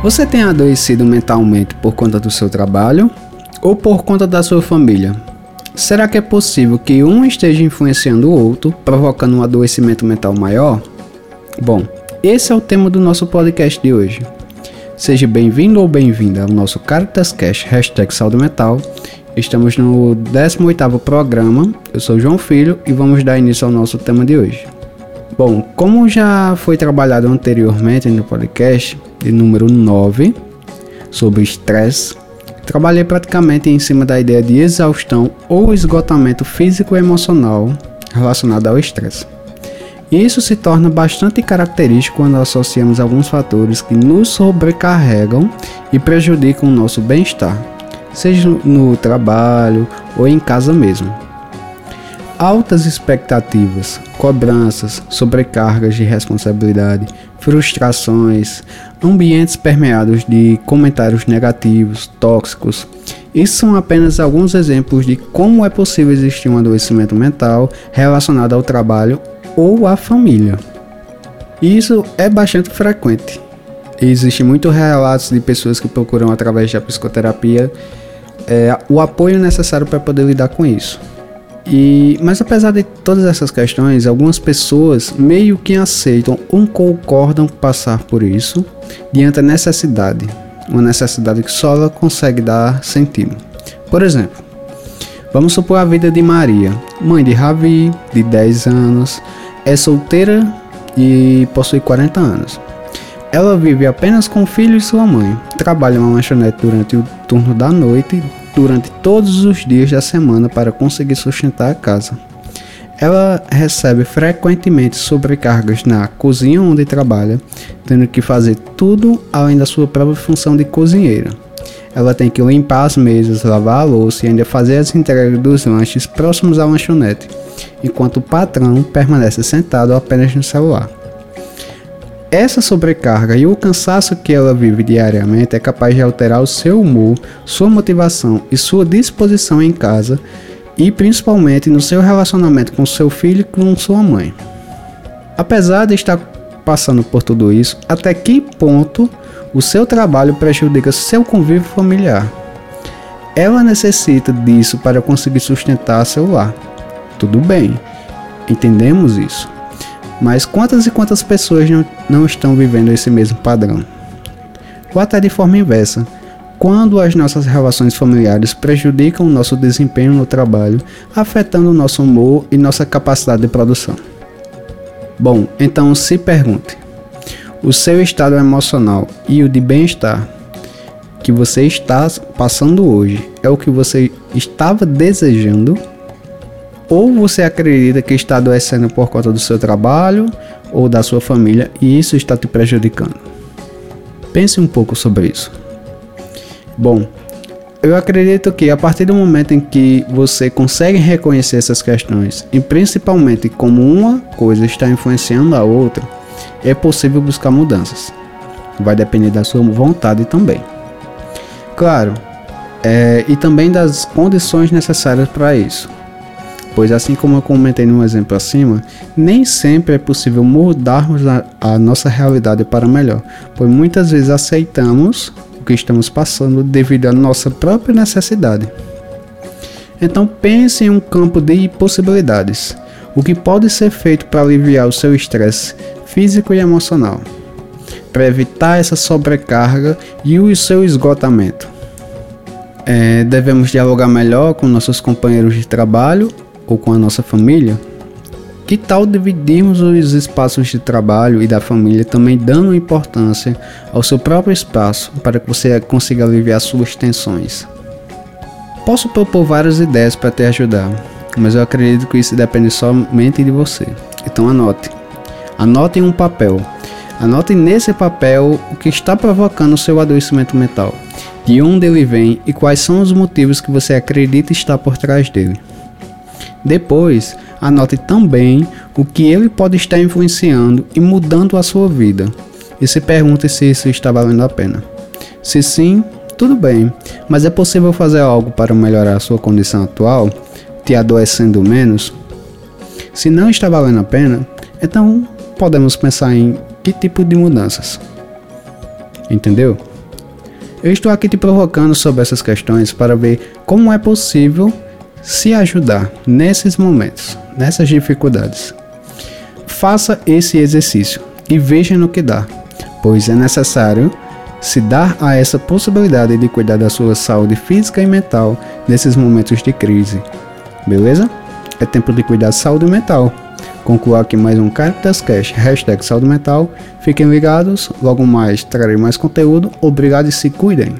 Você tem adoecido mentalmente por conta do seu trabalho ou por conta da sua família? Será que é possível que um esteja influenciando o outro, provocando um adoecimento mental maior? Bom, esse é o tema do nosso podcast de hoje. Seja bem-vindo ou bem-vinda ao nosso Caritas Cash hashtag Saúde Mental. Estamos no 18º programa, eu sou João Filho e vamos dar início ao nosso tema de hoje. Bom, como já foi trabalhado anteriormente no podcast de número 9 sobre estresse, trabalhei praticamente em cima da ideia de exaustão ou esgotamento físico e emocional relacionado ao estresse. Isso se torna bastante característico quando associamos alguns fatores que nos sobrecarregam e prejudicam o nosso bem-estar, seja no trabalho ou em casa mesmo. Altas expectativas, cobranças, sobrecargas de responsabilidade, frustrações, ambientes permeados de comentários negativos, tóxicos. Isso são apenas alguns exemplos de como é possível existir um adoecimento mental relacionado ao trabalho ou à família. Isso é bastante frequente. Existem muitos relatos de pessoas que procuram através da psicoterapia é, o apoio necessário para poder lidar com isso. E, mas apesar de todas essas questões, algumas pessoas meio que aceitam ou concordam passar por isso diante da necessidade, uma necessidade que só ela consegue dar sentido. Por exemplo, vamos supor a vida de Maria, mãe de Ravi, de 10 anos, é solteira e possui 40 anos. Ela vive apenas com o filho e sua mãe. Trabalha em uma lanchonete durante o turno da noite durante todos os dias da semana para conseguir sustentar a casa. Ela recebe frequentemente sobrecargas na cozinha onde trabalha, tendo que fazer tudo além da sua própria função de cozinheira. Ela tem que limpar as mesas, lavar a louça e ainda fazer as entregas dos lanches próximos à lanchonete, enquanto o patrão permanece sentado apenas no celular. Essa sobrecarga e o cansaço que ela vive diariamente é capaz de alterar o seu humor, sua motivação e sua disposição em casa e principalmente no seu relacionamento com seu filho e com sua mãe. Apesar de estar passando por tudo isso, até que ponto o seu trabalho prejudica seu convívio familiar? Ela necessita disso para conseguir sustentar seu lar. Tudo bem, entendemos isso. Mas quantas e quantas pessoas não, não estão vivendo esse mesmo padrão? Ou até de forma inversa, quando as nossas relações familiares prejudicam o nosso desempenho no trabalho, afetando o nosso humor e nossa capacidade de produção. Bom, então se pergunte: o seu estado emocional e o de bem-estar que você está passando hoje é o que você estava desejando? Ou você acredita que está adoecendo por conta do seu trabalho ou da sua família e isso está te prejudicando. Pense um pouco sobre isso. Bom, eu acredito que a partir do momento em que você consegue reconhecer essas questões e principalmente como uma coisa está influenciando a outra, é possível buscar mudanças. Vai depender da sua vontade também. Claro, é, e também das condições necessárias para isso pois assim como eu comentei no exemplo acima, nem sempre é possível mudarmos a, a nossa realidade para melhor, pois muitas vezes aceitamos o que estamos passando devido à nossa própria necessidade. Então pense em um campo de possibilidades. O que pode ser feito para aliviar o seu estresse físico e emocional, para evitar essa sobrecarga e o seu esgotamento. É, devemos dialogar melhor com nossos companheiros de trabalho ou com a nossa família, que tal dividirmos os espaços de trabalho e da família também dando importância ao seu próprio espaço para que você consiga aliviar suas tensões? Posso propor várias ideias para te ajudar, mas eu acredito que isso depende somente de você. Então anote. Anote em um papel. Anote nesse papel o que está provocando o seu adoecimento mental, de onde ele vem e quais são os motivos que você acredita estar por trás dele. Depois, anote também o que ele pode estar influenciando e mudando a sua vida. E se pergunte se isso está valendo a pena. Se sim, tudo bem, mas é possível fazer algo para melhorar a sua condição atual, te adoecendo menos? Se não está valendo a pena, então podemos pensar em que tipo de mudanças. Entendeu? Eu estou aqui te provocando sobre essas questões para ver como é possível se ajudar nesses momentos, nessas dificuldades. Faça esse exercício e veja no que dá, pois é necessário se dar a essa possibilidade de cuidar da sua saúde física e mental nesses momentos de crise. Beleza? É tempo de cuidar da saúde mental. Concluo aqui mais um Caritas Cash, hashtag saúde mental. Fiquem ligados, logo mais trarei mais conteúdo. Obrigado e se cuidem.